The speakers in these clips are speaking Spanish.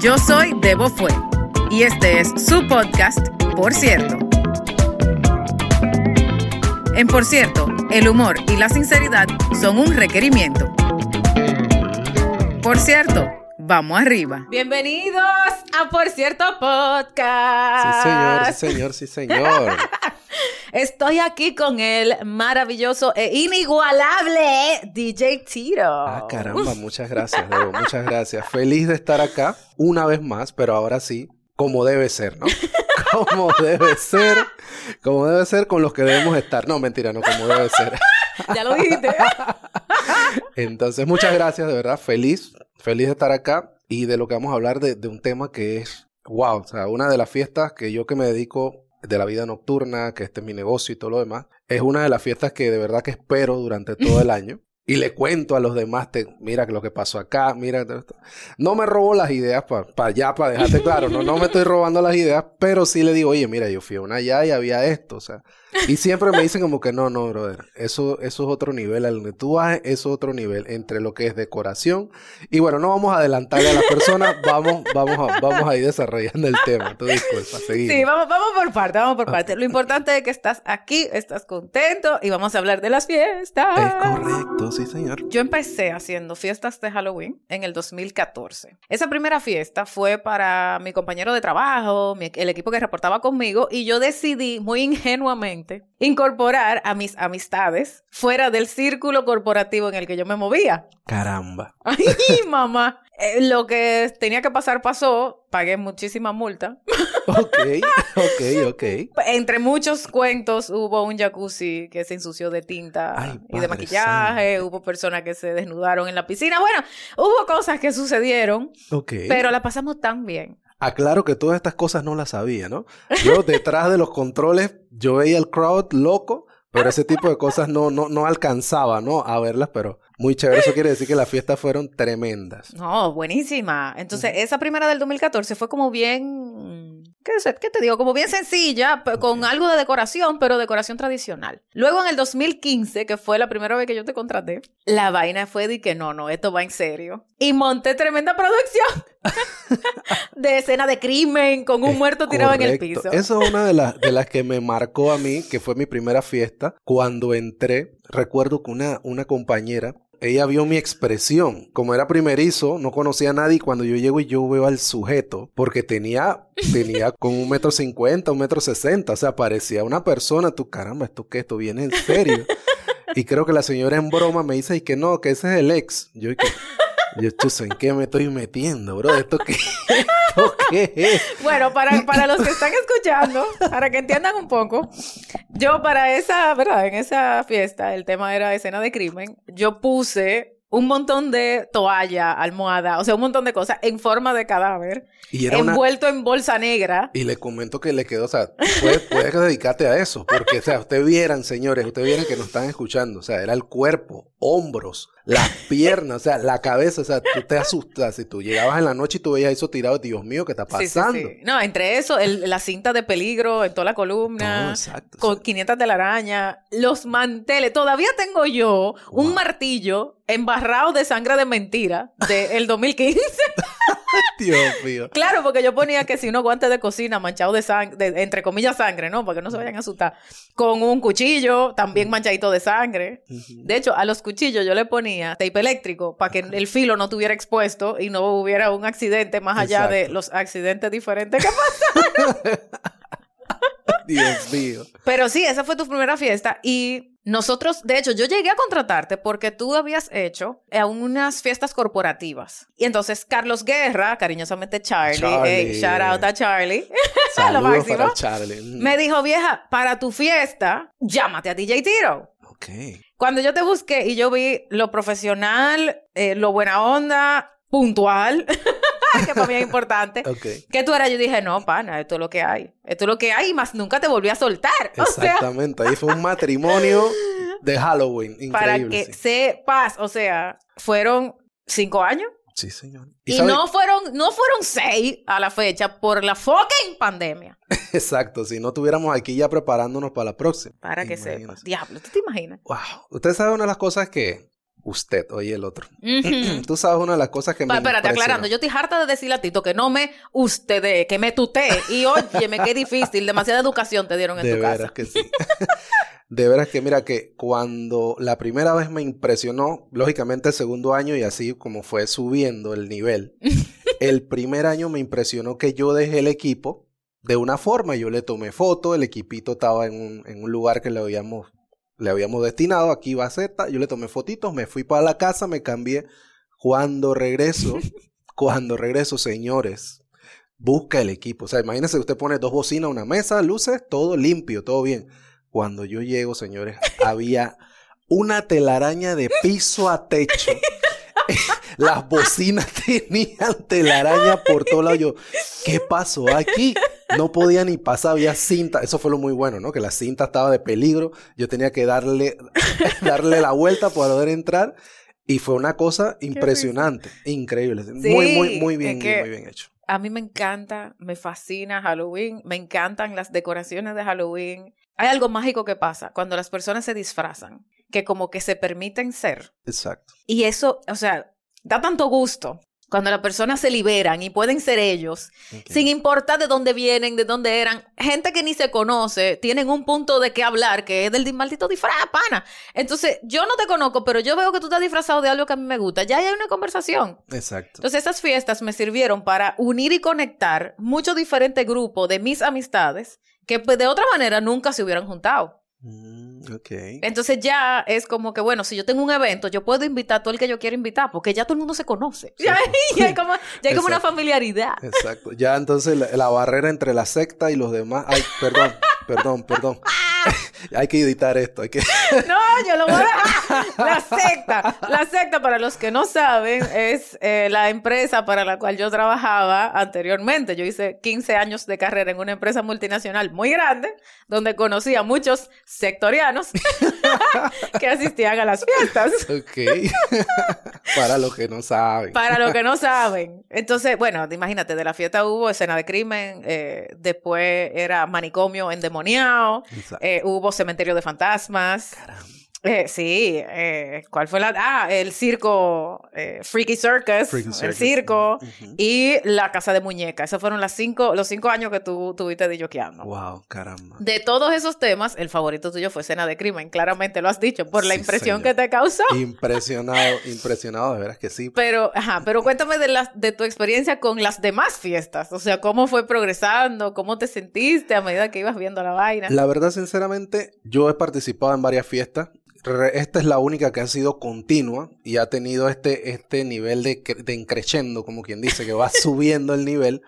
Yo soy Debo Fue y este es su podcast, Por cierto. En Por cierto, el humor y la sinceridad son un requerimiento. Por cierto, vamos arriba. Bienvenidos a Por cierto Podcast. Sí, señor, sí, señor, sí, señor. Estoy aquí con el maravilloso e inigualable DJ Tiro. Ah, caramba, muchas gracias, Debo, muchas gracias. Feliz de estar acá una vez más, pero ahora sí, como debe ser, ¿no? Como debe ser, como debe ser con los que debemos estar. No, mentira, no, como debe ser. ya lo dijiste. Entonces, muchas gracias, de verdad, feliz, feliz de estar acá y de lo que vamos a hablar de, de un tema que es, wow, o sea, una de las fiestas que yo que me dedico de la vida nocturna, que este es mi negocio y todo lo demás, es una de las fiestas que de verdad que espero durante todo el año. Y le cuento a los demás, te, mira lo que pasó acá, mira. No me robo las ideas para allá, para dejarte claro, no, no me estoy robando las ideas, pero sí le digo, oye, mira, yo fui a una allá y había esto, o sea. Y siempre me dicen como que no, no, brother, eso, eso es otro nivel, al donde tú vas, eso es otro nivel, entre lo que es decoración. Y bueno, no vamos a adelantarle a las personas, vamos, vamos a, vamos a ir desarrollando el tema. Tú disculpa, seguimos. Sí, vamos, vamos por parte, vamos por parte. Lo importante es que estás aquí, estás contento y vamos a hablar de las fiestas. Es correcto, sí, señor. Yo empecé haciendo fiestas de Halloween en el 2014. Esa primera fiesta fue para mi compañero de trabajo, mi- el equipo que reportaba conmigo, y yo decidí muy ingenuamente incorporar a mis amistades fuera del círculo corporativo en el que yo me movía. Caramba. Ay, mamá. Eh, lo que tenía que pasar pasó, pagué muchísima multa. Ok, ok, ok. Entre muchos cuentos hubo un jacuzzi que se ensució de tinta Ay, y de maquillaje, santo. hubo personas que se desnudaron en la piscina. Bueno, hubo cosas que sucedieron, Ok. pero la pasamos tan bien. Aclaro que todas estas cosas no las sabía, ¿no? Yo detrás de los controles, yo veía el crowd loco, pero ese tipo de cosas no, no, no alcanzaba, ¿no? A verlas, pero muy chévere. Eso quiere decir que las fiestas fueron tremendas. No, buenísima. Entonces, esa primera del 2014 fue como bien, ¿qué, te digo? Como bien sencilla, con algo de decoración, pero decoración tradicional. Luego en el 2015, que fue la primera vez que yo te contraté, la vaina fue de que no, no, esto va en serio. Y monté tremenda producción de escena de crimen con un Es muerto tirado en el piso. Eso es una de las, de las que me marcó a mí, que fue mi primera fiesta. Cuando entré, recuerdo que una, una compañera, ella vio mi expresión. Como era primerizo, no conocía a nadie. Cuando yo llego y yo veo al sujeto, porque tenía, tenía con un metro cincuenta, un metro sesenta, o sea, parecía una persona. Tú, caramba, ¿esto qué? ¿Esto viene en serio? Y creo que la señora en broma me dice y que no, que ese es el ex. Yo, y que, yo, chuzo, ¿en qué me estoy metiendo, bro? ¿Esto qué, ¿Esto qué es? Bueno, para, para los que están escuchando, para que entiendan un poco, yo para esa, ¿verdad? En esa fiesta, el tema era escena de crimen, yo puse un montón de toalla, almohada, o sea, un montón de cosas en forma de cadáver, Y era una, envuelto en bolsa negra. Y le comento que le quedó, o sea, puedes, puedes dedicarte a eso, porque, o sea, ustedes vieran, señores, ustedes vieran que nos están escuchando, o sea, era el cuerpo, hombros, las piernas, o sea, la cabeza, o sea, tú te asustas, si tú llegabas en la noche y tú veías eso tirado, Dios mío, ¿qué está Sí, sí, pasando? sí. No, entre eso, el- la cinta de peligro en toda la columna. Exacto. Con 500 de la araña, los manteles. Todavía tengo yo un martillo embarrado de sangre de mentira del 2015. Dios mío. Claro, porque yo ponía que si unos guantes de cocina manchados de sangre, de- entre comillas sangre, ¿no? Porque no se vayan a asustar. Con un cuchillo también manchadito de sangre. De hecho, a los cuchillos yo le ponía tape eléctrico para que el filo no estuviera expuesto y no hubiera un accidente más allá de los accidentes diferentes que pasan. Dios mío. Pero sí, esa fue tu primera fiesta y nosotros, de hecho, yo llegué a contratarte porque tú habías hecho eh, unas fiestas corporativas. Y entonces Carlos Guerra, cariñosamente Charlie, Charlie. shout out a Charlie, lo máximo, para Charlie. Me dijo, vieja, para tu fiesta, llámate a DJ Tiro. Ok. Cuando yo te busqué y yo vi lo profesional, eh, lo buena onda, puntual, que para mí es importante. Ok. ¿Qué tú eras? Yo dije, no, pana, esto es lo que hay. Esto es lo que hay y más nunca te volví a soltar. O sea, Exactamente. Ahí fue un matrimonio de Halloween. Increíble. para que sí. sepas, o sea, fueron cinco años Sí, señor. y, sabe- no fueron, no fueron seis a la fecha por la fucking pandemia. Exacto. Si no estuviéramos aquí ya preparándonos para la próxima. Para que sepas. Diablo, ¿tú te imaginas? Wow. Usted sabe una de las cosas que, usted, oye el otro. Tú sabes una de las cosas que me Espérate, aclarando, yo estoy harta de decirle a Tito que no me usted, que me tutee. Y óyeme, qué difícil, demasiada educación te dieron en de tu veras que sí. de veras que mira que cuando la primera vez me impresionó, lógicamente el segundo año y así como fue subiendo el nivel, el primer año me impresionó que yo dejé el equipo de una forma, yo le tomé foto, el equipito estaba en un, en un lugar que le habíamos le habíamos destinado, aquí va Z, yo le tomé fotitos, me fui para la casa, me cambié. Cuando regreso, cuando regreso, señores, busca el equipo. O sea, imagínense, usted pone dos bocinas, una mesa, luces, todo limpio, todo bien. Cuando yo llego, señores, había una telaraña de piso a techo. Las bocinas tenían telaraña por todo lado. Yo, ¿qué pasó aquí? No podía ni pasar, había cinta. Eso fue lo muy bueno, ¿no? Que la cinta estaba de peligro. Yo tenía que darle, darle la vuelta para poder entrar. Y fue una cosa impresionante, increíble. muy, muy, muy bien, muy bien hecho. A mí me encanta, me fascina Halloween, me encantan las decoraciones de Halloween. Hay algo mágico que pasa cuando las personas se disfrazan, que como que se permiten ser. Exacto. Y eso, o sea, da tanto gusto cuando las personas se liberan y pueden ser ellos, sin importar de dónde vienen, de dónde eran, gente que ni se conoce, tienen un punto de qué hablar, que es del maldito disfraz, pana. Entonces, yo no te conozco, pero yo veo que tú estás disfrazado de algo que a mí me gusta. Ya hay una conversación. Exacto. Entonces, esas fiestas me sirvieron para unir y conectar muchos diferentes grupos de mis amistades que pues, de otra manera nunca se hubieran juntado. Mm, Entonces ya es como que, bueno, si yo tengo un evento, yo puedo invitar a todo el que yo quiera invitar, porque ya todo el mundo se conoce. Ya, hay como, ya hay como una familiaridad. Exacto. Ya entonces la, barrera entre la secta y los demás. Ay, perdón, perdón, perdón. hay que editar esto, hay que... no, yo lo voy a dejar. La secta. La secta, para los que no saben, es eh, la empresa para la cual yo trabajaba anteriormente. Yo hice 15 años de carrera en una empresa multinacional muy grande, donde conocí a muchos sectorianos que asistían a las fiestas. Ok. para los que no saben. Para los que no saben. Entonces, bueno, imagínate, de la fiesta hubo escena de crimen, eh, después era manicomio endemoniado, eh, hubo cementerio de fantasmas. Eh, sí, eh, ¿cuál fue la? Ah, el circo eh, Freaky, Circus, el circo y la casa de muñecas. Esos fueron las cinco, los cinco años que tú tuviste de yoqueando. Wow, caramba. De todos esos temas, el favorito tuyo fue Cena de Crimen. Claramente lo has dicho por la impresión que te causó. Impresionado, impresionado, de veras que sí. Pero, ajá, pero cuéntame de, las, de tu experiencia con las demás fiestas. O sea, cómo fue progresando, cómo te sentiste a medida que ibas viendo la vaina. La verdad, sinceramente, yo he participado en varias fiestas esta es la única que ha sido continua y ha tenido este, este nivel de, de increciendo, como quien dice, que va subiendo el nivel.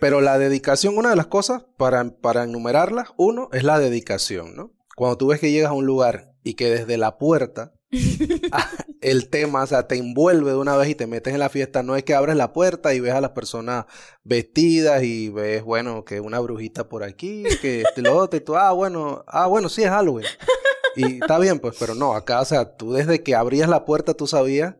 Pero la dedicación, una de las cosas, para, para enumerarlas, uno, es la dedicación, ¿no? Cuando tú ves que llegas a un lugar y que desde la puerta el tema, o sea, te envuelve de una vez y te metes en la fiesta, no es que abres la puerta y ves a las personas vestidas y ves, bueno, que una brujita por aquí, que este, lo otro, y tú, ah, bueno, ah, bueno, sí es Halloween. Y está bien, pues, pero no, acá, o sea, tú desde que abrías la puerta tú sabías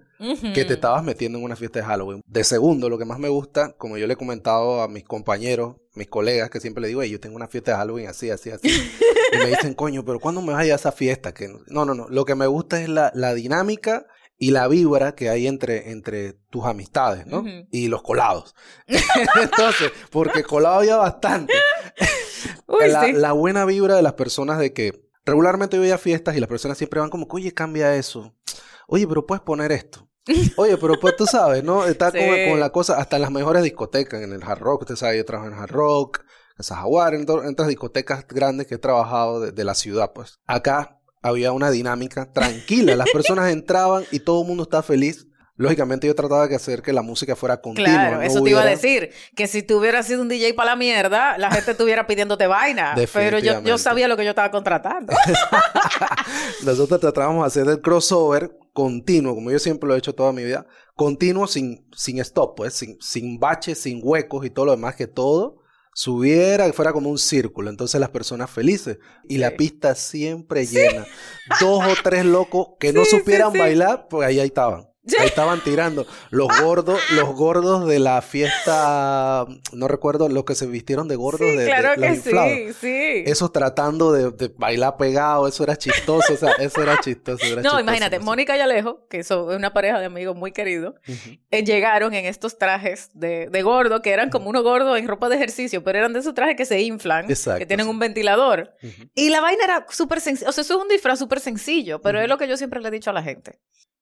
que te estabas metiendo en una fiesta de Halloween. De segundo, lo que más me gusta, como yo le he comentado a mis compañeros, mis colegas, que siempre le digo, hey, yo tengo una fiesta de Halloween así, así, así. y me dicen, coño, pero ¿cuándo me vas a ir a esa fiesta? Que no, no, no. Lo que me gusta es la, la dinámica y la vibra que hay entre, entre tus amistades, ¿no? Y los colados. Entonces, porque colado había bastante. la, la buena vibra de las personas de que regularmente yo voy a fiestas y las personas siempre van como, oye, cambia eso. Oye, pero puedes poner esto. Oye, pero pues tú sabes, ¿no? Está como con, la cosa, hasta en las mejores discotecas, en el hard rock, usted sabe, yo trabajo en hard rock, en Zajaguar, en, en otras discotecas grandes que he trabajado de, de, la ciudad, pues. Acá había una dinámica tranquila, las personas entraban y todo el mundo estaba feliz Lógicamente yo trataba de hacer que la música fuera continua. Claro, eso te iba a decir. Que si tú hubieras sido un DJ para la mierda, la gente estuviera pidiéndote vaina. Pero yo, yo sabía lo que yo estaba contratando. Nosotros tratábamos de hacer el crossover continuo, como yo siempre lo he hecho toda mi vida. Continuo sin, sin stop, pues, sin, sin baches, sin huecos y todo lo demás, que todo subiera, que fuera como un círculo. Entonces las personas felices. Y la pista siempre llena. Dos o tres locos que no supieran bailar, pues ahí, ahí estaban. Ahí estaban tirando. Los gordos, los gordos de la fiesta, no recuerdo, los que se vistieron de gordos Sí, de, de claro los que inflados. sí, sí. Esos tratando de, de bailar pegado, eso era chistoso, o sea, eso era chistoso. era No, chistoso, imagínate. Mónica y Alejo, que son una pareja de amigos muy queridos, eh, llegaron en estos trajes de, de gordo, que eran como unos gordos en ropa de ejercicio, pero eran de esos trajes que se inflan, Exacto, que tienen sí. un ventilador. Y la vaina era súper sencilla, o sea, eso es un disfraz súper sencillo, pero es lo que yo siempre le he dicho a la gente.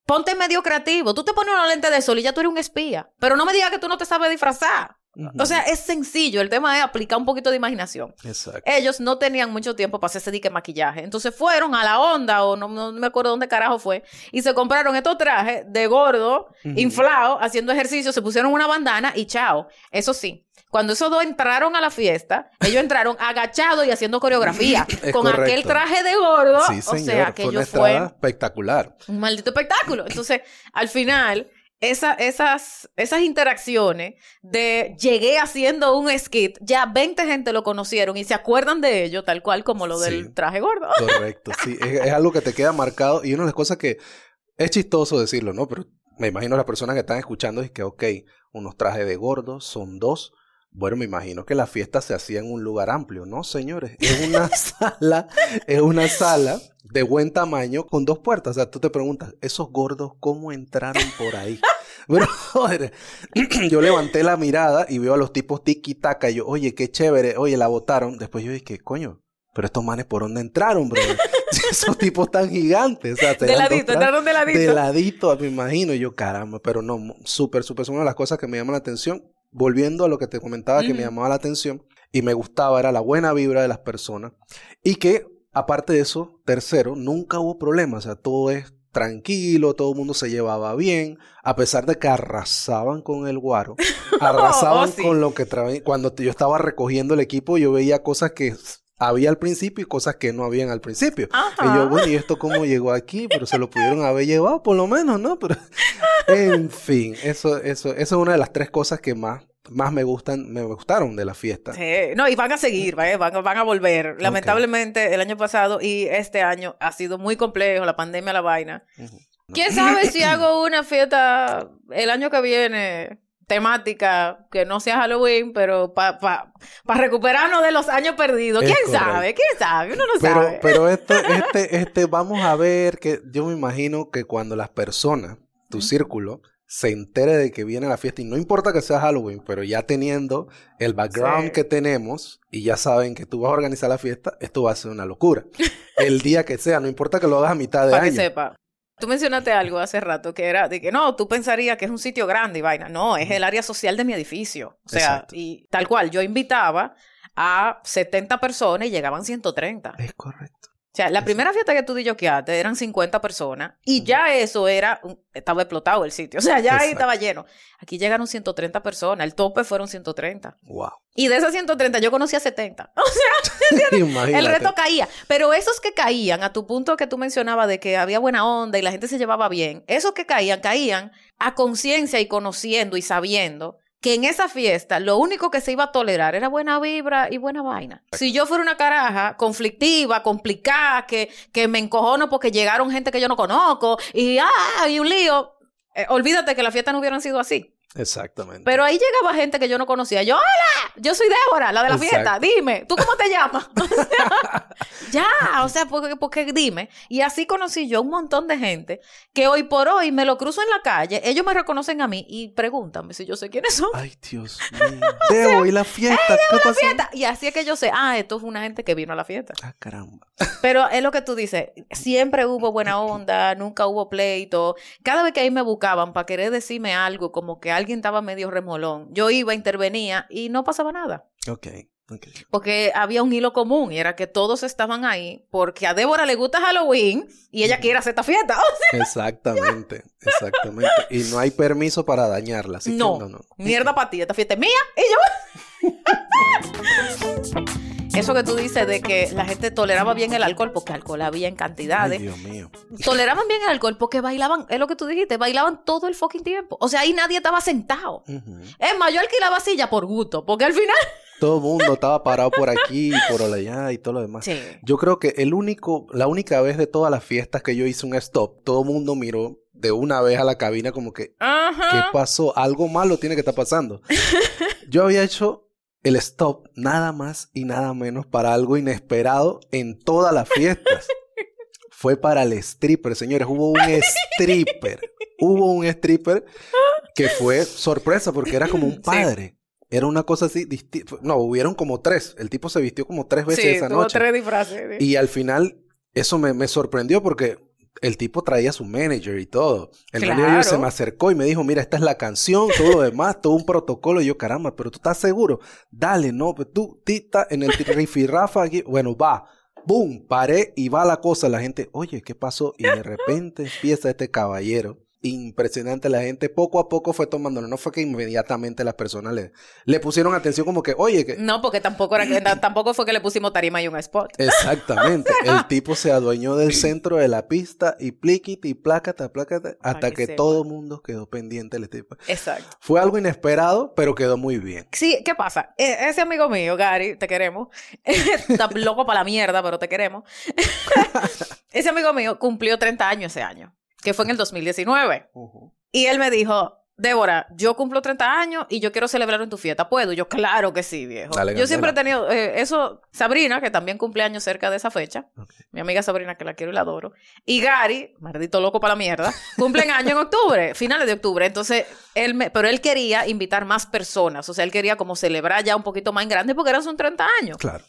Ponte medio creativo, tú te pones una lente de sol y ya tú eres un espía, pero no me digas que tú no te sabes disfrazar. O sea, es sencillo, el tema es aplicar un poquito de imaginación. Exacto. Ellos no tenían mucho tiempo para hacerse dique maquillaje. Entonces fueron a la onda, o no, no me acuerdo dónde carajo fue, y se compraron estos trajes de gordo, Ujú. inflado, haciendo ejercicio, se pusieron una bandana y chao. Eso sí, cuando esos dos entraron a la fiesta, ellos entraron agachados y haciendo coreografía, con aquel traje de gordo. Sí, o señor. sea, que ellos fue espectacular. un maldito espectáculo. Entonces, al final, esa- esas, esas interacciones de llegué haciendo un skit, ya 20 gente lo conocieron y se acuerdan de ello, tal cual como lo del traje gordo. Correcto, sí. Es, es algo que te queda marcado y una de las cosas que es chistoso decirlo, ¿no? Pero me imagino las personas que están escuchando es que, ok, unos trajes de gordos son dos. Bueno, me imagino que la fiesta se hacía en un lugar amplio, ¿no, señores? Es una sala, es una sala de buen tamaño con dos puertas. O sea, tú te preguntas, ¿esos gordos cómo entraron por ahí? Bueno, joder, yo levanté la mirada y veo a los tipos tiki-taka. Y yo, oye, qué chévere. Oye, la botaron. Después yo dije, coño, pero estos manes por dónde entraron, bro. Esos tipos tan gigantes. O sea, De ladito, tra- entraron de ladito. de ladito, me imagino. Y yo, caramba, pero no, súper, súper. Es una de las cosas que me llama la atención. Volviendo a lo que te comentaba que me llamaba la atención y me gustaba, era la buena vibra de las personas. Y que, aparte de eso, tercero, nunca hubo problemas. O sea, todo es tranquilo, todo el mundo se llevaba bien, a pesar de que arrasaban con el guaro, arrasaban Oh, sí. con lo que traían. Cuando yo estaba recogiendo el equipo, yo veía cosas que había al principio y cosas que no habían al principio. Ajá. Y yo, bueno, ¿y esto cómo llegó aquí? Pero se lo pudieron haber llevado, por lo menos, ¿no? Pero, en fin, eso, eso, eso es una de las tres cosas que más, más me gustan, me gustaron de la fiesta. Sí, No, y van a seguir, ¿vale? van, van a volver. Lamentablemente, el año pasado y este año ha sido muy complejo, la pandemia, la vaina. ¿Quién sabe si hago una fiesta el año que viene temática que no sea Halloween, pero para pa, pa recuperarnos de los años perdidos? Es ¿Quién sabe? ¿Quién sabe? Uno no Pero, sabe. pero esto, este, este, vamos a ver que yo me imagino que cuando las personas, tu círculo, se entere de que viene la fiesta, y no importa que sea Halloween, pero ya teniendo el background Sí. que tenemos y ya saben que tú vas a organizar la fiesta, esto va a ser una locura. El día que sea, no importa que lo hagas a mitad de Para que año. sepa. Tú mencionaste algo hace rato que era de que no, tú pensarías que es un sitio grande y vaina. No, es el área social de mi edificio. O sea, Exacto. y tal cual, yo invitaba a 70 personas y llegaban 130. Es correcto. O sea, la primera fiesta que tú disjoqueaste eran 50 personas y ya eso era, estaba explotado el sitio. O sea, ya ahí Exacto. estaba lleno. Aquí llegaron 130 personas, el tope fueron 130. Wow. Y de esas 130 yo conocía 70. O sea, el reto caía. Pero esos que caían, a tu punto que tú mencionabas de que había buena onda y la gente se llevaba bien, esos que caían, caían a conciencia y conociendo y sabiendo que en esa fiesta lo único que se iba a tolerar era buena vibra y buena vaina. Si yo fuera una caraja conflictiva, complicada, que, que me encojono porque llegaron gente que yo no conozco y, ah, y un lío, eh, olvídate que las fiestas no hubieran sido así. Exactamente. Pero ahí llegaba gente que yo no conocía. Yo, hola, yo soy Débora, la de la Exacto. fiesta. Dime, ¿tú cómo te llamas? O sea, ya, o sea, porque, porque dime. Y así conocí yo un montón de gente que hoy por hoy me lo cruzo en la calle, ellos me reconocen a mí y pregúntame si yo sé quiénes son. Ay, Dios mío. Debo, ¿y la fiesta? ¿Qué pasó? Fiesta. Y así es que yo sé, ah, esto fue una gente que vino a la fiesta. Ah, caramba. Pero es lo que tú dices, siempre hubo buena onda, nunca hubo pleito. Cada vez que ahí me buscaban para querer decirme algo, como que alguien estaba medio remolón, yo iba, intervenía y no pasaba nada. Ok. Porque había un hilo común y era que todos estaban ahí porque a Débora le gusta Halloween y ella quiere hacer esta fiesta. O sea, Exactamente, exactamente. Y no hay permiso para dañarla. Así que no, no, no. mierda para ti, esta fiesta es mía y yo. Eso que tú dices de que la gente toleraba bien el alcohol, porque alcohol había en Ay, cantidades. Dios mío. Toleraban bien el alcohol porque bailaban, es lo que tú dijiste, bailaban todo el fucking tiempo. O sea, ahí nadie estaba sentado. Ujú. Es más, yo alquilaba silla por gusto, porque al final Todo el mundo estaba parado por aquí, por allá y todo lo demás. Sí. Yo creo que el único, la única vez de todas las fiestas que yo hice un stop, todo el mundo miró de una vez a la cabina como que, ¿qué pasó? Algo malo tiene que estar pasando. Yo había hecho el stop nada más y nada menos para algo inesperado en todas las fiestas. Fue para el stripper, señores. Hubo un stripper. Hubo un stripper que fue sorpresa porque era como un padre. Era una cosa así distinta. No, hubieron como tres. El tipo se vistió como tres veces Sí, esa tuvo noche. tres disfraces. sí. Y al final, eso me, me sorprendió porque el tipo traía a su manager y todo. El Claro. manager se me acercó y me dijo, mira, esta es la canción, todo lo demás, todo un protocolo. Y yo, caramba, pero tú estás seguro. Dale, no, pues tú, tita, en el rifirrafa aquí. Bueno, va. Boom, paré y va la cosa. La gente, oye, ¿qué pasó? Y de repente empieza este caballero. Impresionante, la gente poco a poco fue tomándolo. No fue que inmediatamente las personas le, le pusieron atención como que, oye, que, No, porque tampoco, era que, tampoco fue que le pusimos tarima y un spot. Exactamente. El tipo se adueñó del centro de la pista y pliquiti, plácata, plácata, hasta que todo el mundo quedó pendiente del tipo. Exacto. Fue algo inesperado, pero quedó muy bien. Sí, ¿qué pasa? E- ese amigo mío, Gary, te queremos. Está loco para la mierda, pero te queremos. ese amigo mío cumplió 30 años ese año, que fue en el 2019. Y él me dijo, Débora, yo cumplo 30 años y yo quiero celebrar en tu fiesta. ¿Puedo? Yo, claro que sí, viejo. Dale, yo siempre he tenido eh, eso. Sabrina, que también cumple años cerca de esa fecha. Mi amiga Sabrina, que la quiero y la adoro. Y Gary, maldito loco para la mierda, cumplen año en octubre, finales de octubre. Entonces, él me, pero él quería invitar más personas. O sea, él quería como celebrar ya un poquito más en grande porque eran sus 30 años. Claro.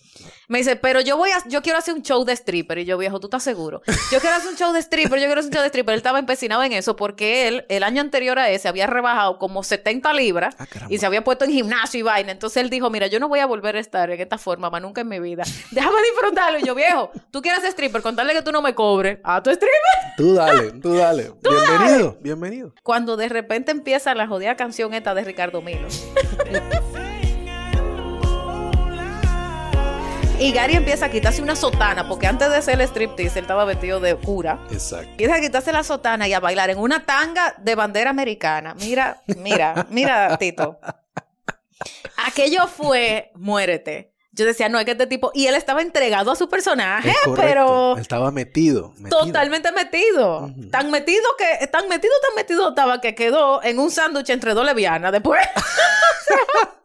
Me dice, pero yo voy a, yo quiero hacer un show de stripper. Y yo, viejo, ¿tú estás seguro? Yo quiero hacer un show de stripper, yo quiero hacer un show de stripper. Él estaba empecinado en eso porque él, el año anterior a ese, había rebajado como 70 libras Ah, y se había puesto en gimnasio y vaina. Entonces él dijo, mira, yo no voy a volver a estar en esta forma más nunca en mi vida. Déjame disfrutarlo. Y yo, viejo, tú quieres ser stripper, contarle que tú no me cobres. A tu stripper. Tú dale, tú dale. bienvenido, bienvenido. Cuando de repente empieza la jodida canción esta de Ricardo Milo. Y Gary empieza a quitarse una sotana, porque antes de ser el striptease, él estaba vestido de cura. Exacto. Empieza a quitarse la sotana y a bailar en una tanga de bandera americana. Mira, mira, mira, Tito. Aquello fue muérete. Yo decía, no, es que este tipo. Y él estaba entregado a su personaje, pero Él estaba metido. metido. totalmente metido. Tan metido que, tan metido, tan metido estaba que quedó en un sándwich entre dos levianas después.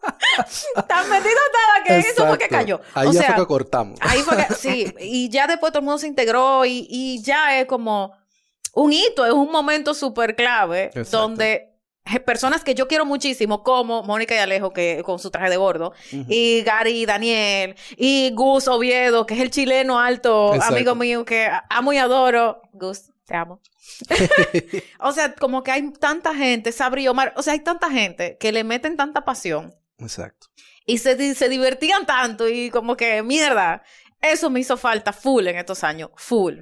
tan metido estaba que eso fue que Exacto. cayó. Ahí o ya sea, fue que cortamos. Ahí fue que, sí, y ya después todo el mundo se integró y, y ya es como un hito, es un momento súper clave Exacto. donde personas que yo quiero muchísimo, como Mónica y Alejo, que con su traje de gordo, Ujú. y Gary y Daniel, y Gus Oviedo, que es el chileno alto, Exacto. amigo mío, que amo y adoro. Gus, te amo. o sea, como que hay tanta gente, Sabri Omar, o sea, hay tanta gente que le meten tanta pasión Exacto. y se, se divertían tanto y como que mierda. Eso me hizo falta full en estos años, full.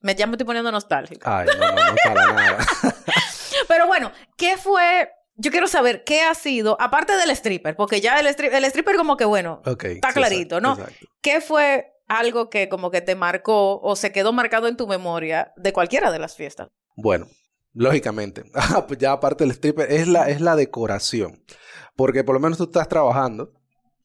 Me, ya me estoy poniendo nostálgica. Ay, no, no, no para nada. ¿Qué fue? Yo quiero saber qué ha sido, aparte del stripper, porque ya el, stri- el stripper como que bueno. Está clarito, exacto, ¿no? Exacto. ¿qué fue algo que como que te marcó o se quedó marcado en tu memoria de cualquiera de las fiestas? Bueno, lógicamente. Ah, pues ya aparte del stripper, es la, es la decoración. Porque por lo menos tú estás trabajando.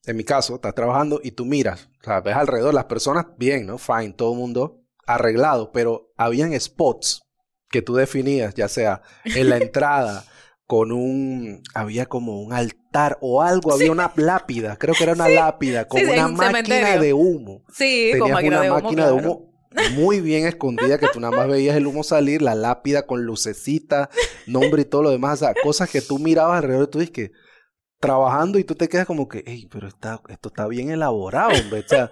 En mi caso, estás trabajando y tú miras, o sea, ves alrededor las personas bien, ¿no? Fine, todo el mundo arreglado, pero habían spots que tú definías, ya sea en la entrada, con un, había como un altar o algo, había una lápida, creo que era una lápida, con Sí, una máquina cementerio. de humo. Sí, con Tenías máquina una de humo. máquina de humo muy bien escondida que tú nada más veías el humo salir, la lápida con lucecita, nombre y todo lo demás, o sea, cosas que tú mirabas alrededor y tú dices que trabajando y tú te quedas como que, hey, pero está, esto está bien elaborado, hombre. O sea,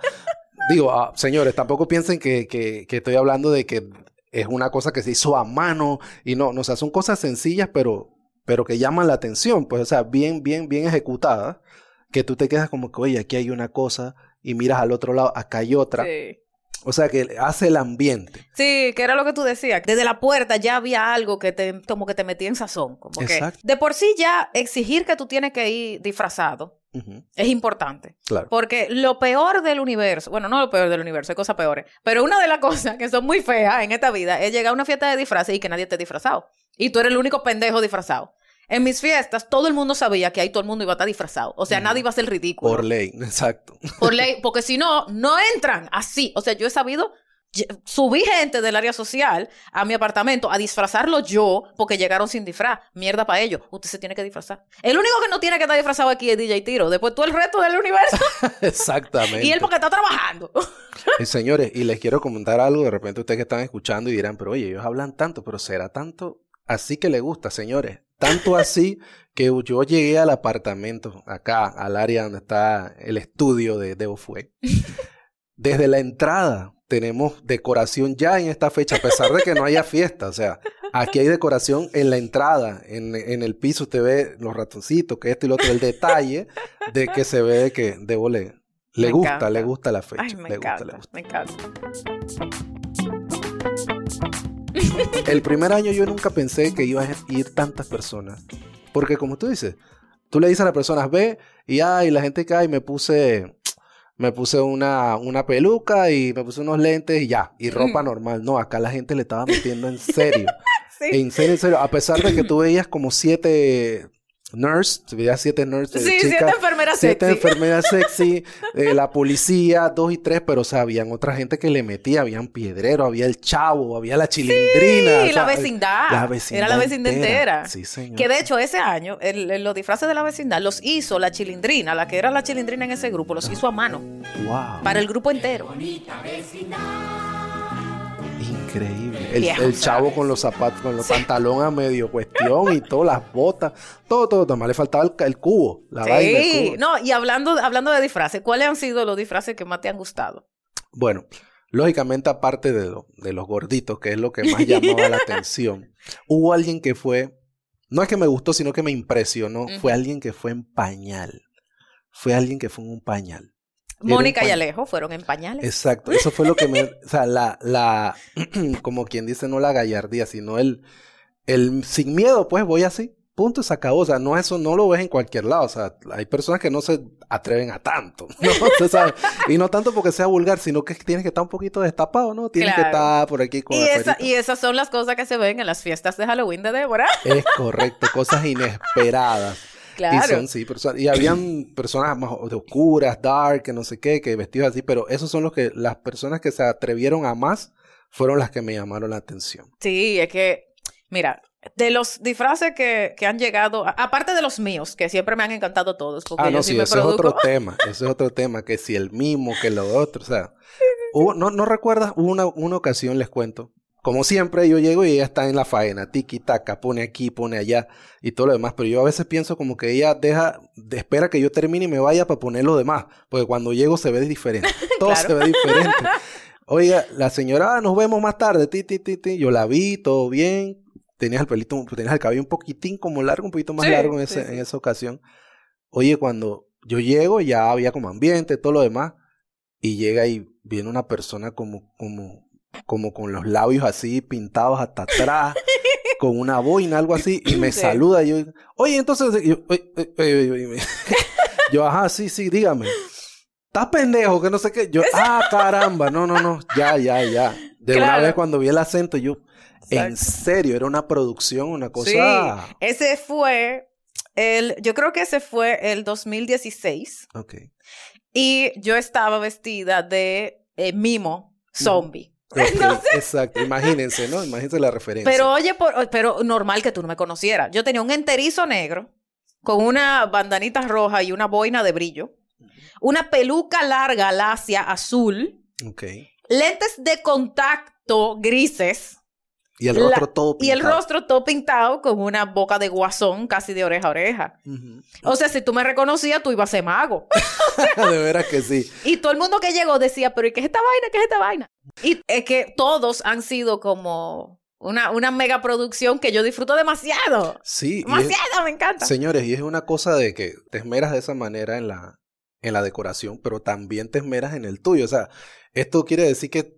digo, ah, señores, tampoco piensen que, que, que estoy hablando de que es una cosa que se hizo a mano y no, no, o sea, son cosas sencillas, pero, pero que llaman la atención, pues, o sea, bien, bien, bien ejecutadas, que tú te quedas como que, oye, aquí hay una cosa y miras al otro lado, acá hay otra. Sí. O sea, que hace el ambiente. Sí, que era lo que tú decías. Desde la puerta ya había algo que te, como que te metía en sazón. Como Exacto. que de por sí ya exigir que tú tienes que ir disfrazado Es importante. Claro. Porque lo peor del universo, bueno, no lo peor del universo, hay cosas peores, pero una de las cosas que son muy feas en esta vida es llegar a una fiesta de disfraces y que nadie esté disfrazado. Y tú eres el único pendejo disfrazado. En mis fiestas, todo el mundo sabía que ahí todo el mundo iba a estar disfrazado. O sea, nadie iba a ser ridículo. Por ley, exacto. Por ley, porque si no, no entran así. O sea, yo he sabido subí gente del área social a mi apartamento a disfrazarlo yo porque llegaron sin disfraz. Mierda para ellos. Usted se tiene que disfrazar. El único que no tiene que estar disfrazado aquí es DJ Tiro. Después todo el resto del universo. Exactamente. y él porque está trabajando. y señores, y les quiero comentar algo. De repente ustedes que están escuchando y dirán, pero oye, ellos hablan tanto, pero será tanto así que le gusta, señores. Tanto así que yo llegué al apartamento, acá, al área donde está el estudio de Debo Fue. Desde la entrada tenemos decoración ya en esta fecha, a pesar de que no haya fiesta. O sea, aquí hay decoración en la entrada, en, el piso usted ve los ratoncitos, que esto y lo otro, el detalle de que se ve que Debo le, le gusta, le gusta la fecha. me le encanta, gusta, le gusta. Me encanta. El primer año yo nunca pensé que iba a ir tantas personas. Porque como tú dices, tú le dices a las personas, ve, y ay, la gente cae me puse me puse una, una peluca y me puse unos lentes y ya, y ropa normal. No, acá la gente le estaba metiendo en serio. En serio, en serio. A pesar de que tú veías como siete nurse, veía siete nurses. Sí, chicas, siete enfermeras siete sexy. enfermeras sexy, eh, la policía, dos y tres, pero o sea, habían otra gente que le metía, habían piedrero, había el chavo, había la chilindrina. Sí, o sea, la vecindad. La vecindad. Era la vecindad entera. Sí, señor. Que de hecho ese año, el- el- los disfraces de la vecindad los hizo la chilindrina, la que era la chilindrina en ese grupo, los hizo a mano, Wow. para el grupo entero. Increíble. El, chavo con los zapatos, con los pantalones a medio cuestión y todas las botas, todo, todo, todo. Más le faltaba el, el cubo, la vaina. el Sí, cubo. no, y hablando, hablando de disfraces, ¿cuáles han sido los disfraces que más te han gustado? Bueno, lógicamente, aparte de, lo- de los gorditos, que es lo que más llamaba la atención, hubo alguien que fue, no es que me gustó, sino que me impresionó. Fue alguien que fue en pañal. Fue alguien que fue en un pañal. Mónica y. Alejo fueron en pañales. Exacto, eso fue lo que me, o sea, la, la, como quien dice, no la gallardía, sino el, el sin miedo, pues voy así, punto, se acabó, o sea, no eso no lo ves en cualquier lado, o sea, hay personas que no se atreven a tanto, ¿no? Usted sabe, y no tanto porque sea vulgar, sino que tienes que estar un poquito destapado, ¿no? Tienes que estar por aquí con Y, esa- y esas son las cosas que se ven en las fiestas de Halloween de Débora. Es correcto, cosas inesperadas. Claro. Y son, sí, personas, y habían personas más oscuras, dark, que no sé qué, que vestidos así, pero esos son los que, las personas que se atrevieron a más fueron las que me llamaron la atención. Sí, es que, mira, de los disfraces que, que han llegado, aparte de los míos, que siempre me han encantado todos, porque Ah, yo no, sí sí, me ese es otro tema, ese es otro tema, que si el mismo, que lo otro, o sea, hubo- no, no recuerdas, hubo una, una ocasión, les cuento, como siempre, yo llego y ella está en la faena, tiki taka, pone aquí, pone allá y todo lo demás. Pero yo a veces pienso como que ella deja, de- espera que yo termine y me vaya para poner lo demás. Porque cuando llego se ve diferente. Todo Claro. se ve diferente. Oiga, la señora, "Ah, nos vemos más tarde, ti, ti, ti, ti. Yo la vi, todo bien. Tenías el pelito, tenías el cabello un poquitín como largo, un poquito más Sí, largo en, sí, ese- sí. en esa ocasión. Oye, cuando yo llego, ya había como ambiente, todo lo demás. Y llega y viene una persona como, como, como con los labios así pintados hasta atrás, con una boina, algo así, y me Sí. saluda. Y yo, oye, entonces, yo, oye, oye, oye, oye, oye". yo, ajá, sí, sí, dígame. ¿Estás pendejo? Que no sé qué. Yo, ah, caramba, no, no, no, ya, ya, ya. De una vez cuando vi el acento, yo, en serio, era una producción, una cosa. Sí, ese fue el, yo creo que ese fue el 2016 Ok. y yo estaba vestida de eh, mimo zombie. Exacto, imagínense, ¿no? Imagínense la referencia. Pero oye, por- pero normal que tú no me conocieras. Yo tenía un enterizo negro con una bandanita roja y una boina de brillo, una peluca larga lacia azul, lentes de contacto grises Y el La- rostro todo y el pintado. rostro todo pintado con una boca de guasón casi de oreja a oreja. O sea, si tú me reconocías, tú ibas a ser mago. de veras que sí. Y todo el mundo que llegó decía, pero ¿y qué es esta vaina? ¿Qué es esta vaina? Y es que todos han sido como una, una mega producción que yo disfruto demasiado. Sí. es- Demasiado, me encanta. señores, y es una cosa de que te esmeras de esa manera en la, en la decoración, pero también te esmeras en el tuyo. O sea, esto quiere decir que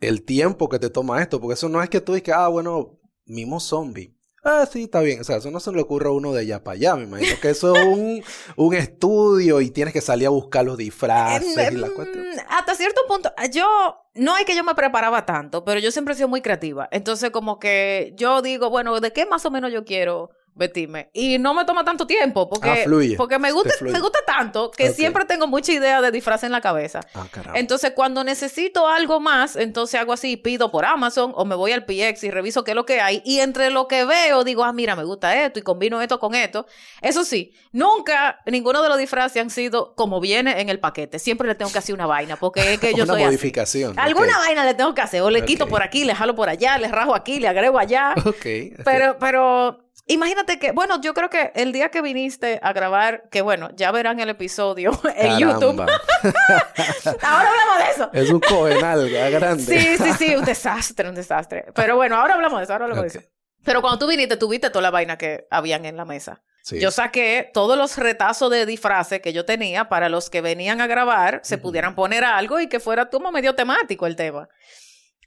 el tiempo que te toma esto, porque eso no es que tú digas, ah, bueno, mimo zombie. Ah, sí, está bien. O sea, eso no se le ocurre a uno de allá para allá. Me imagino que eso es un, un estudio y tienes que salir a buscar los disfraces y la Mm, cuestión. Hasta cierto punto, yo, no es que yo me preparaba tanto, pero yo siempre he sido muy creativa. Entonces, como que yo digo, bueno, ¿de qué más o menos yo quiero vestirme. Y no me toma tanto tiempo porque, Ah, fluye. porque me, gusta, me gusta tanto que siempre tengo mucha idea de disfraz en la cabeza. Ah. Entonces, cuando necesito algo más, entonces hago así, pido por Amazon o me voy al PX y reviso qué es lo que hay. Y entre lo que veo, digo, ah, mira, me gusta esto y combino esto con esto. Eso sí, nunca ninguno de los disfraces han sido como viene en el paquete. Siempre le tengo que hacer una vaina porque es que yo Una soy así. modificación. Alguna vaina le tengo que hacer. O le quito por aquí, le jalo por allá, le rajo aquí, le agrego allá. Ok. Pero, pero imagínate que, bueno, yo creo que el día que viniste a grabar, que bueno, ya verán el episodio en YouTube. Caramba. Ahora hablamos de eso. Es un covenal grande. Sí, sí, sí, un desastre, un desastre. Pero bueno, ahora hablamos de eso, ahora hablamos de Ok. eso. Pero cuando tú viniste, tuviste toda la vaina que habían en la mesa. Sí. Yo saqué todos los retazos de disfraces que yo tenía para los que venían a grabar, se pudieran poner algo y que fuera como medio temático el tema.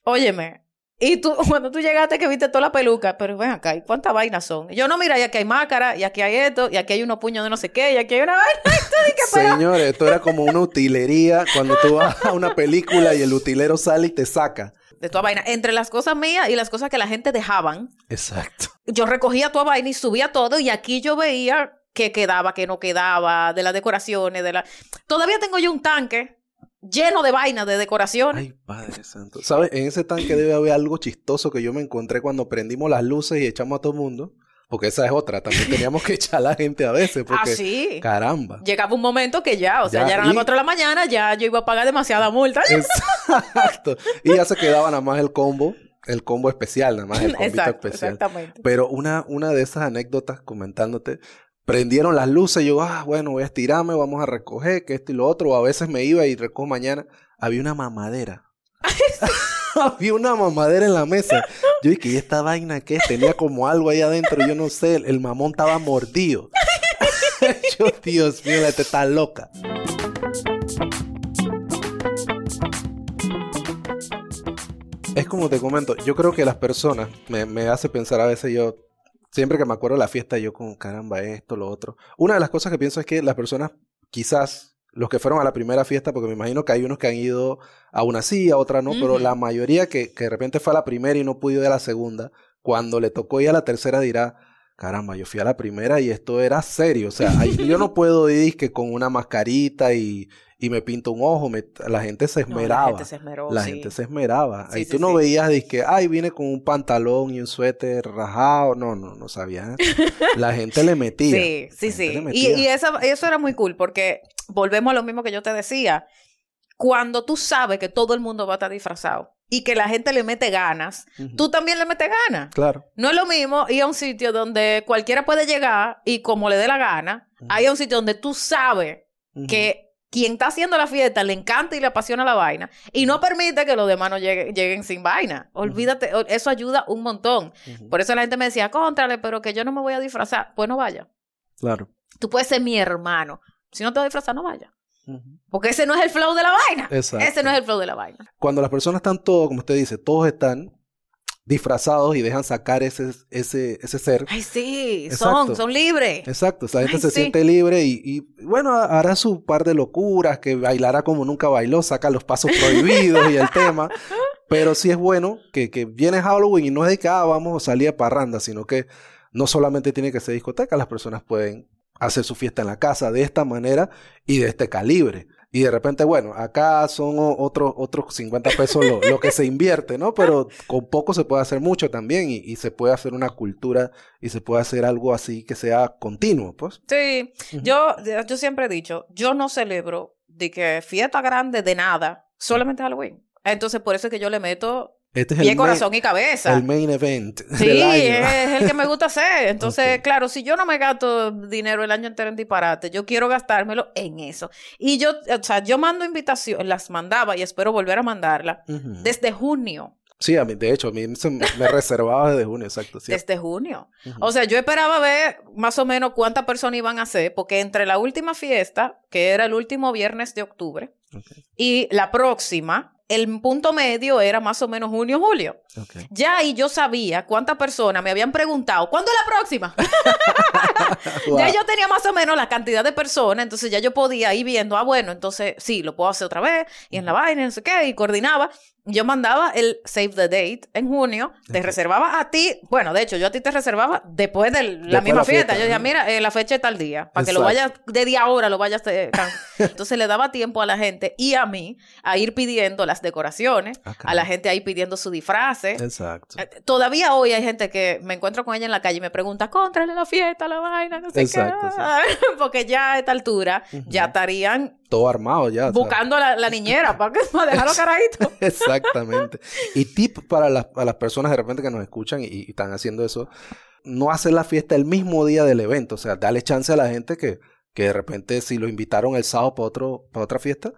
Óyeme, y tú, cuando tú llegaste que viste toda la peluca, pero ven acá, ¿y cuántas vainas son? Yo no, mira, y aquí hay máscara, y aquí hay esto, y aquí hay unos puños de no sé qué, y aquí hay una vaina. Y pero- Señores, esto era como una utilería cuando tú vas a una película y el utilero sale y te saca. De toda vaina. Entre las cosas mías y las cosas que la gente dejaban, Exacto. yo recogía toda vaina y subía todo y aquí yo veía que quedaba, que no quedaba, de las decoraciones, de la... Todavía tengo yo un tanque lleno de vainas de decoraciones. Ay, Padre Santo. ¿Sabes? En ese tanque debe haber algo chistoso que yo me encontré cuando prendimos las luces y echamos a todo el mundo. Porque esa es otra. También teníamos que echar a la gente a veces. Ah, Porque, sí. caramba. Llegaba un momento que ya, o sea, Ya, ya, eran y- las 4 de la mañana, ya yo iba a pagar demasiada multa. Exacto. Y ya se quedaba nada más el combo. El combo especial, nada más el combito Exacto, especial. exactamente. Pero una, una de esas anécdotas comentándote, prendieron las luces, yo, ah, bueno, voy a estirarme, vamos a recoger, que esto y lo otro, o a veces me iba y recojo mañana, había una mamadera. había una mamadera en la mesa. Yo dije, ¿y esta vaina qué? Tenía como algo ahí adentro, yo no sé, el, mamón estaba mordido. yo, Dios mío, la gente está loca. Es como te comento, yo creo que las personas, me, me hace pensar a veces yo, siempre que me acuerdo de la fiesta, yo como, caramba, esto, lo otro. Una de las cosas que pienso es que las personas, quizás, los que fueron a la primera fiesta, porque me imagino que hay unos que han ido a una sí, a otra no, pero la mayoría que, que de repente fue a la primera y no pudo ir a la segunda, cuando le tocó ir a la tercera dirá, caramba, yo fui a la primera y esto era serio. O sea, yo no puedo ir que con una mascarita y, y me pinto un ojo. me- la gente se No, esmeraba. la gente se esmeró, La sí. gente se esmeraba. Sí, Ahí sí, tú no veías que, ay, viene con un pantalón y un suéter rajado. No, no, no sabías. La gente le metía. Sí, sí, sí. Y, y esa- eso era muy cool porque volvemos a lo mismo que yo te decía. Cuando tú sabes que todo el mundo va a estar disfrazado y que la gente le mete ganas, tú también le metes ganas. Claro. No es lo mismo ir a un sitio donde cualquiera puede llegar y como le dé la gana, Ujú. hay un sitio donde tú sabes que quien está haciendo la fiesta le encanta y le apasiona la vaina y no permite que los demás no lleguen, lleguen sin vaina. Olvídate, eso ayuda un montón. Por eso la gente me decía, contrale, pero que yo no me voy a disfrazar. Pues no vaya. Claro. Tú puedes ser mi hermano. Si no te vas a disfrazar, no vaya. Porque ese no es el flow de la vaina. Exacto. Ese no es el flow de la vaina. Cuando las personas están todos, como usted dice, todos están disfrazados y dejan sacar ese, ese, ese ser. Ay, sí, Exacto. son, son libres. Exacto, esa gente Ay, se sí. siente libre y, y, bueno, hará su par de locuras, que bailará como nunca bailó, saca los pasos prohibidos y el tema. Pero sí es bueno que, que viene Halloween y no es de que ah, vamos a salir a parranda, sino que no solamente tiene que ser discoteca, las personas pueden hacer su fiesta en la casa de esta manera y de este calibre. Y de repente, bueno, acá son otros otros 50 pesos lo, lo que se invierte, ¿no? Pero con poco se puede hacer mucho también y, y se puede hacer una cultura y se puede hacer algo así que sea continuo, pues. Sí, yo, yo siempre he dicho, yo no celebro de que fiesta grande de nada, solamente Halloween. Entonces, por eso es que yo le meto Este es pie, el, corazón y cabeza. el main event Sí, del año. es el que me gusta hacer. Entonces, claro, si yo no me gasto dinero el año entero en disparate, yo quiero gastármelo en eso. Y yo, o sea, yo mando invitaciones, las mandaba y espero volver a mandarla Ujú. desde junio. Sí, a mí, de hecho, a mí me reservaba desde junio, exacto. sí. Desde junio. O sea, yo esperaba ver más o menos cuántas personas iban a ser, porque entre la última fiesta, que era el último viernes de octubre, y la próxima, el punto medio era más o menos junio, julio. Ya ahí yo sabía cuántas personas me habían preguntado, ¿cuándo es la próxima? Wow. Ya yo tenía más o menos la cantidad de personas, entonces ya yo podía ir viendo, ah, bueno, entonces sí, lo puedo hacer otra vez, y en la vaina, no sé qué, y coordinaba. Yo mandaba el save the date en junio, te reservaba a ti, bueno, de hecho, yo a ti te reservaba después de la Después misma la fiesta. fiesta, Yo decía, mira, eh, la fecha es tal día, para que lo vayas, de día a hora lo vayas. can- Entonces le daba tiempo a la gente y a mí a ir pidiendo las decoraciones, Ah, a la gente a ir pidiendo su disfraz. Exacto. Eh, Todavía hoy hay gente que me encuentro con ella en la calle y me pregunta, contrale la fiesta, la vaina, no sé Exacto, qué. Porque ya a esta altura ya estarían Todo armado ya. buscando a la, la niñera para, que, para dejar los carajitos. Exactamente. Y tip para las, para las personas de repente que nos escuchan y, están haciendo eso, no hacer la fiesta el mismo día del evento. O sea, darle chance a la gente que, que de repente si lo invitaron el sábado para, otro, para otra fiesta,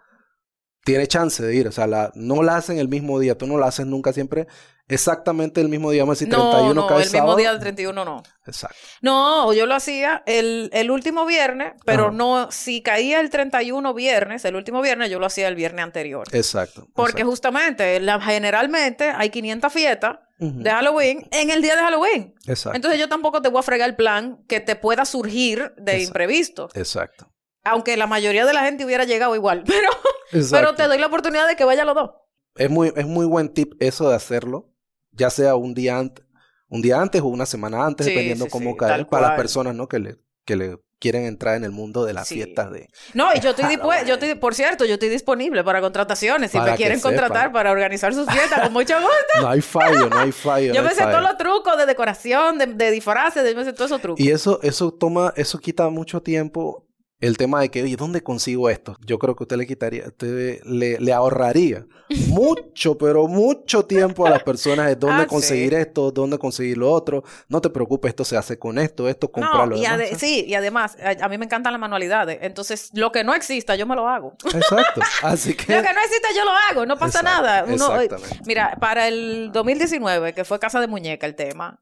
tiene chance de ir. O sea, no la hacen el mismo día. Tú no la haces nunca siempre exactamente el mismo día. Vamos a decir No, 31 no, cae el mismo día del 31 no. Exacto. No, yo lo hacía el, el último viernes, pero Ajá. no, si caía el 31 viernes, el último viernes, yo lo hacía el viernes anterior. Exacto. Porque exacto. justamente, la, generalmente hay 500 fiestas de Halloween en el día de Halloween. Exacto. Entonces yo tampoco te voy a fregar el plan que te pueda surgir de Exacto. imprevisto. Exacto. Aunque la mayoría de la gente hubiera llegado igual. Pero, pero te doy la oportunidad de que vayan los dos. Es muy, es muy buen tip eso de hacerlo, ya sea un día antes, un día antes o una semana antes, Sí, dependiendo sí, cómo sí, cae, tal para las personas, ¿no? Que le, que le quieren entrar en el mundo de las fiestas de... No, y yo estoy La dispuesta, yo estoy, por cierto, yo estoy disponible para contrataciones. Si Para me quieren contratar para organizar sus fiestas, con mucho gusto. No hay fallo, no hay fallo. Yo no me sé todos los trucos de decoración, de, de disfraces, de- yo me sé todos esos trucos. Y eso, eso toma, eso quita mucho tiempo. El tema de que, oye, ¿dónde consigo esto? Yo creo que usted le quitaría, usted le, le ahorraría mucho, pero mucho tiempo a las personas de dónde Ah, conseguir sí. esto, dónde conseguir lo otro. No te preocupes, esto se hace con esto, esto, comprarlo. No, y ade- sí, y además, a, a mí me encantan las manualidades. Entonces, lo que no exista, yo me lo hago. Exacto. Así que. Lo que no exista, yo lo hago. No pasa Exacto, nada. Uno, mira, para el 2019, que fue Casa de Muñeca el tema.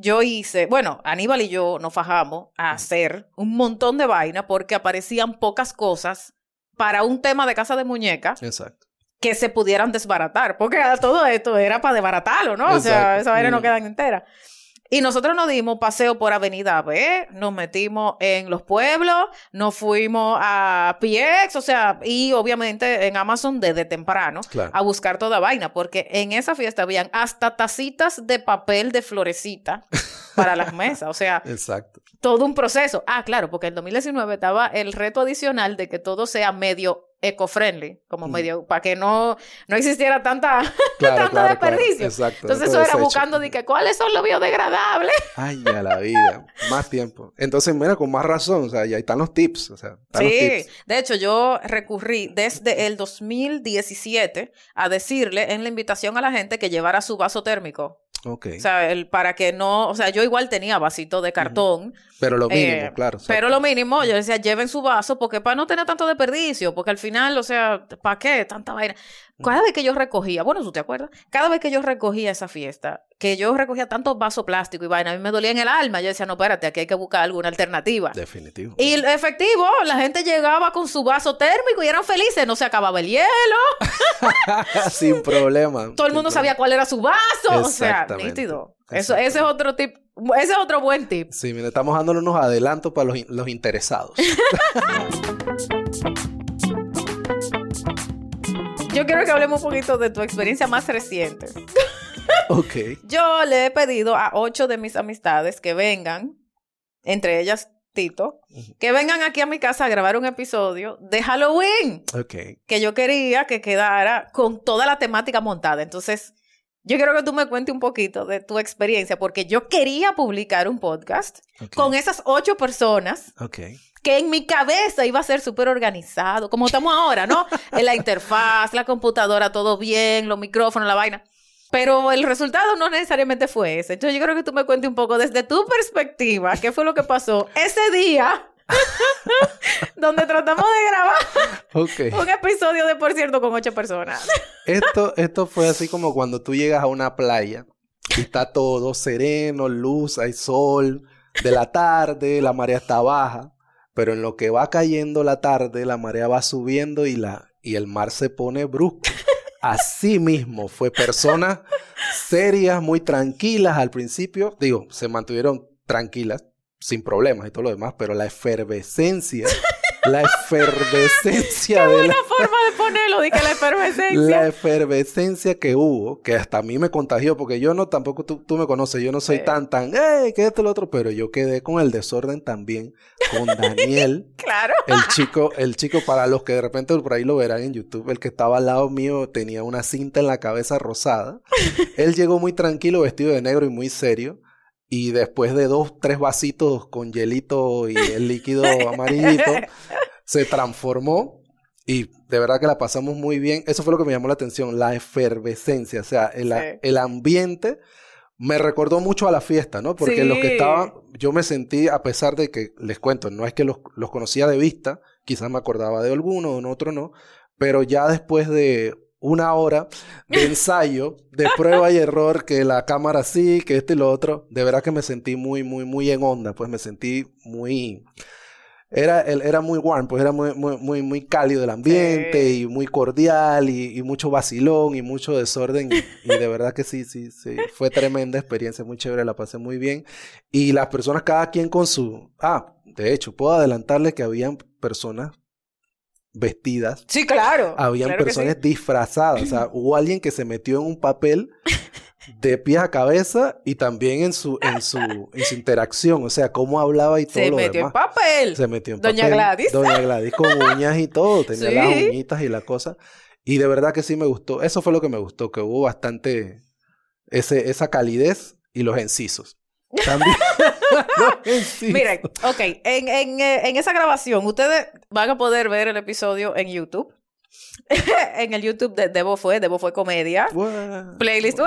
Yo hice, bueno, Aníbal y yo nos fajamos a hacer un montón de vaina porque aparecían pocas cosas para un tema de casa de muñeca Exacto. que se pudieran desbaratar, porque todo esto era para desbaratarlo, ¿no? O sea, esa vaina no Mm. quedan enteras. Y nosotros nos dimos paseo por Avenida B, nos metimos en los pueblos, nos fuimos a PX, o sea, y obviamente en Amazon desde temprano Claro. a buscar toda vaina, porque en esa fiesta habían hasta tacitas de papel de florecita para las mesas, o sea, Exacto. todo un proceso. Ah, claro, porque en 2019 estaba el reto adicional de que todo sea medio eco-friendly, como medio, para que no, no existiera tanta, Claro, tanto claro, claro. desperdicio. Exacto. Entonces eso era desecho. buscando de que cuáles son los biodegradables. Ay, a la vida. Más tiempo. Entonces, mira, con más razón. O sea, ya están los tips. O sea, están los Sí, tips. de hecho yo recurrí desde el 2017 a decirle en la invitación a la gente que llevara su vaso térmico. Ok. O sea, el, para que no, o sea, yo igual tenía vasito de cartón, pero lo mínimo, eh, claro. exacto. Pero lo mínimo, yo decía, lleven su vaso, porque para no tener tanto desperdicio, porque al final, o sea, ¿para qué tanta vaina? Cada vez que yo recogía, bueno, ¿tú te acuerdas? Cada vez que yo recogía esa fiesta, que yo recogía tantos vasos plásticos y vaina, a mí me dolía en el alma. Yo decía, no, espérate, aquí hay que buscar alguna alternativa. Definitivo. Y efectivo, la gente llegaba con su vaso térmico y eran felices, no se acababa el hielo, Sin problema. todo el mundo problema. sabía cuál era su vaso, o sea, nítido. Eso, ese es otro tip, ese es otro buen tip. Sí, mira, estamos dándole unos adelantos para los, los interesados. Yo quiero que hablemos un poquito de tu experiencia más reciente. ok. Yo le he pedido a ocho de mis amistades que vengan, entre ellas Tito, que vengan aquí a mi casa a grabar un episodio de Halloween, Ok. que yo quería que quedara con toda la temática montada. Entonces, yo quiero que tú me cuentes un poquito de tu experiencia, porque yo quería publicar un podcast ok, con esas ocho personas que en mi cabeza iba a ser súper organizado, como estamos ahora, ¿no? En la interfaz, la computadora, todo bien, los micrófonos, la vaina. Pero el resultado no necesariamente fue ese. Entonces yo creo que tú me cuentes un poco desde tu perspectiva, qué fue lo que pasó ese día donde tratamos de grabar un episodio de, por cierto, con ocho personas. Esto, esto fue así como cuando tú llegas a una playa y está todo sereno, luz, hay sol, de la tarde, la marea está baja, pero en lo que va cayendo la tarde, la marea va subiendo y, la, y el mar se pone brusco. así mismo. Fue personas serias, muy tranquilas al principio. Digo, se mantuvieron tranquilas, sin problemas y todo lo demás, pero la efervescencia la efervescencia. Qué buena forma de ponerlo, dije la efervescencia. La efervescencia que hubo, que hasta a mí me contagió, porque yo no, tampoco tú, tú me conoces, yo no soy tan, tan, ¡eh! que esto, lo otro, pero yo quedé con el desorden también, con Daniel. claro. El chico, el chico, para los que de repente por ahí lo verán en YouTube, el que estaba al lado mío tenía una cinta en la cabeza rosada. Él llegó muy tranquilo, vestido de negro y muy serio. Y después de dos, tres vasitos con hielito y el líquido amarillito, se transformó y de verdad que la pasamos muy bien. Eso fue lo que me llamó la atención, la efervescencia, o sea, el, el ambiente me recordó mucho a la fiesta, ¿no? Porque los que estaban, yo me sentí, a pesar de que, les cuento, no es que los, los conocía de vista, quizás me acordaba de alguno, de otro no, pero ya después de una hora de ensayo, de prueba y error, que la cámara sí, que este y lo otro, de verdad que me sentí muy, muy, muy en onda, pues me sentí muy... Era, era muy warm, pues era muy, muy, muy, muy cálido el ambiente y muy cordial y, mucho vacilón y mucho desorden. Y, de verdad que sí, sí, sí. Fue tremenda experiencia, muy chévere, la pasé muy bien. Y las personas, cada quien con su... Ah, de hecho, puedo adelantarle que habían personas vestidas. Sí, claro. Habían personas disfrazadas. O sea, hubo alguien que se metió en un papel de pies a cabeza y también en su, en su, en su interacción. O sea, cómo hablaba y todo se lo metió en papel. Se metió en Doña papel. Gladys. Doña Gladys con uñas y todo. Tenía las uñitas y la cosa. Y de verdad que sí me gustó. Eso fue lo que me gustó, que hubo bastante ese, esa calidez y los encisos. También. Miren, ok, en, en, eh, en, esa grabación ustedes van a poder ver el episodio en YouTube. en el YouTube de Debo Fue, Debo Fue Comedia. Playlist.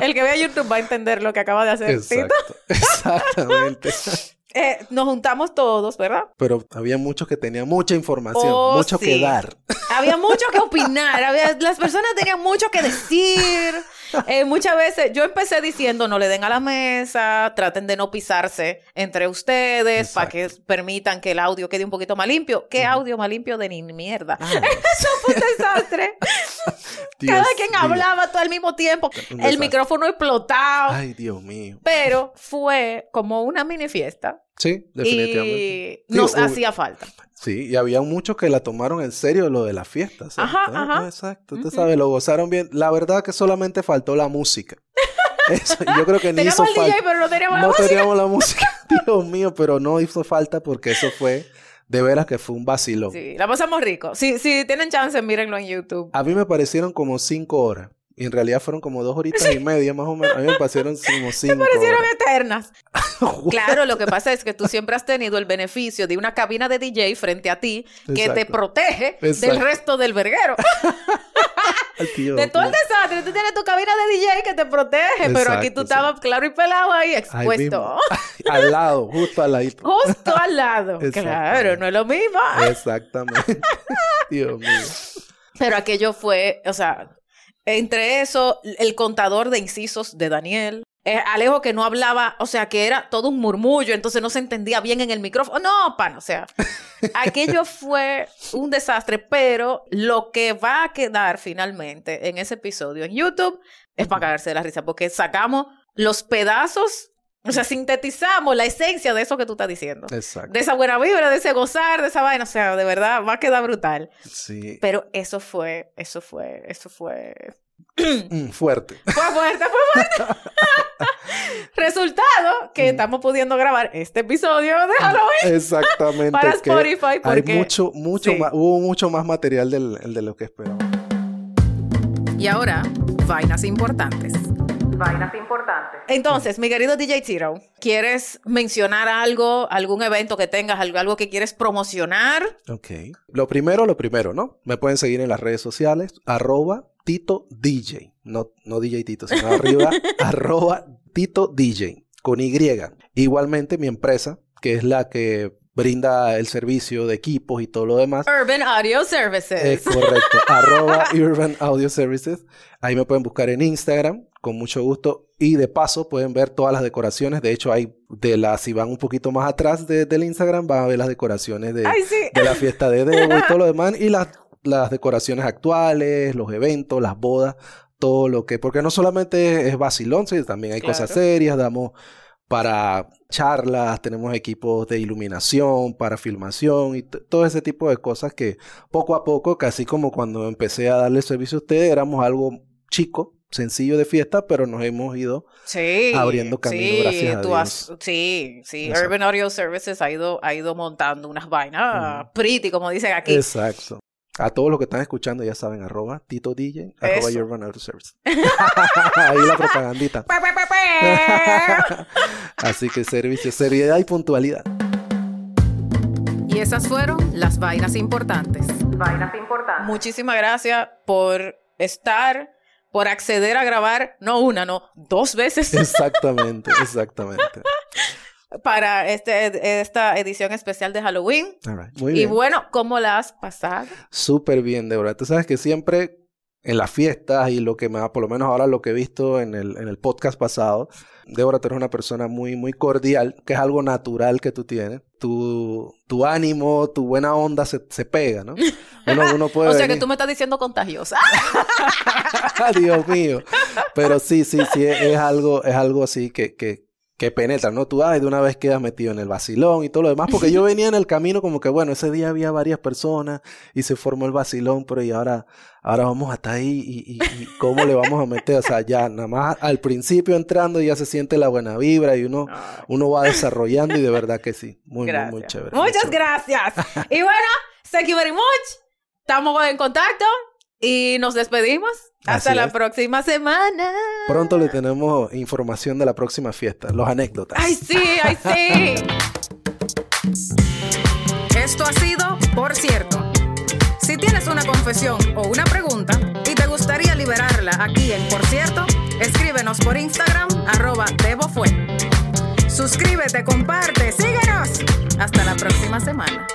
el que vea YouTube va a entender lo que acaba de hacer. Exacto, exactamente. Eh, nos juntamos todos, ¿verdad? Pero había muchos que tenían mucha información, oh, mucho que dar. Había mucho que opinar, había, las personas tenían mucho que decir. Eh, muchas veces yo empecé diciendo no le den a la mesa, traten de no pisarse entre ustedes para que permitan que el audio quede un poquito más limpio. ¿Qué audio más limpio de ni mierda? Ah. Eso fue un desastre. Cada quien hablaba todo al mismo tiempo. El micrófono explotado. Ay, Dios mío. Pero fue como una mini fiesta. Sí, definitivamente. Y nos hacía falta. Sí, y había muchos que la tomaron en serio lo de la fiesta. Ajá, ajá. Exacto, usted sabe, lo gozaron bien. La verdad que solamente faltó la música. Eso, yo creo que ni hizo falta. DJ, pero no teníamos la música. No teníamos la música. Dios mío, pero no hizo falta porque eso fue de veras que fue un vacilón. Sí, la pasamos rico. Si, si tienen chance, mírenlo en YouTube. A mí me parecieron como cinco horas. Y en realidad fueron como dos horitas y media más o menos. A mí me parecieron como cinco. Me parecieron eternas. claro, lo que pasa es que tú siempre has tenido el beneficio de una cabina de DJ frente a ti que te protege del resto del verguero. de todo el desastre, tú tienes tu cabina de DJ que te protege, pero aquí tú estabas claro y pelado ahí expuesto. al lado, justo al lado. Justo al lado. claro, no es lo mismo. Exactamente. Dios mío. Pero aquello fue, o sea, entre eso, el contador de incisos de Daniel. Eh, Alejo que no hablaba, o sea, que era todo un murmullo, entonces no se entendía bien en el micrófono. No, pan, o sea, aquello fue un desastre, pero lo que va a quedar finalmente en ese episodio en YouTube es para cagarse de la risa, porque sacamos los pedazos o sea, sintetizamos la esencia de eso que tú estás diciendo. Exacto. De esa buena vibra, de ese gozar, de esa vaina. O sea, de verdad, va a quedar brutal. Sí. Pero eso fue, eso fue, eso fue... Mm, fuerte. Fue fuerte, fue fuerte. Resultado que mm. estamos pudiendo grabar este episodio de Halloween. Exactamente. Para Spotify. Porque... Hay mucho, mucho más, hubo mucho más material del, de lo que esperaba. Y ahora, vainas importantes vainas importantes. Entonces, mi querido DJ Tiro, ¿quieres mencionar algo, algún evento que tengas, algo, que quieres promocionar? Ok. Lo primero, lo primero, ¿no? Me pueden seguir en las redes sociales, arroba Tito DJ. No, no DJ Tito, sino arriba, arroba Tito DJ, con Y. Igualmente, mi empresa, que es la que brinda el servicio de equipos y todo lo demás. Urban Audio Services. Es correcto. arroba Urban Audio Services. Ahí me pueden buscar en Instagram, con mucho gusto. Y de paso pueden ver todas las decoraciones. De hecho, hay de las, si van un poquito más atrás del Instagram, van a ver las decoraciones de, de la fiesta de Debo y todo lo demás. Y las las decoraciones actuales, los eventos, las bodas, todo lo que, porque no solamente es vacilón, sino también hay cosas serias, damos para charlas, tenemos equipos de iluminación, para filmación y todo ese tipo de cosas que poco a poco, casi como cuando empecé a darle servicio a ustedes, éramos algo chico, sencillo de fiesta, pero nos hemos ido Sí. abriendo camino, sí, gracias a tú Dios. has- sí, sí. Exacto. Urban Audio Services ha ido, ha ido montando unas vainas pretty, como dicen aquí. Exacto. A todos los que están escuchando ya saben, arroba Tito DJ, arroba Eso. Urban Auto Service. Ahí la propagandita. Así que servicio, seriedad y puntualidad. y esas fueron las vainas importantes. Vainas importantes. Muchísimas gracias por estar, por acceder a grabar, no una, no, dos veces Exactamente, exactamente. para este, esta edición especial de Halloween. All right, Muy Y bien. bueno, ¿cómo la has pasado? Súper bien, Débora. Tú sabes que siempre en las fiestas y lo que me ha, por lo menos ahora lo que he visto en el, en el podcast pasado, Débora, tú eres una persona muy, muy cordial, que es algo natural que tú tienes. Tu, tu ánimo, tu buena onda se, se pega, ¿no? Uno, uno puede o sea que tú me estás diciendo contagiosa. Dios mío. Pero sí, sí, sí, es, es algo, es algo así que, que, que penetra, ¿no? Tú, ay, de una vez quedas metido en el vacilón y todo lo demás, porque yo venía en el camino como que, bueno, ese día había varias personas y se formó el vacilón, pero y ahora, ahora vamos hasta ahí y, y, y cómo le vamos a meter, o sea, ya nada más al principio entrando ya se siente la buena vibra y uno, uno va desarrollando y de verdad que sí, muy, muy, Gracias. muy chévere. muy Muchas chévere. gracias. Y bueno, thank you very much. Estamos en contacto y nos despedimos. Hasta Así la es. próxima semana. Pronto le tenemos información de la próxima fiesta, los anécdotas. ¡Ay, sí! ¡Ay, sí! Esto ha sido Por Cierto. Si tienes una confesión o una pregunta y te gustaría liberarla aquí en Por Cierto, escríbenos por Instagram, arroba Debo Fue. Suscríbete, comparte, síguenos. Hasta la próxima semana.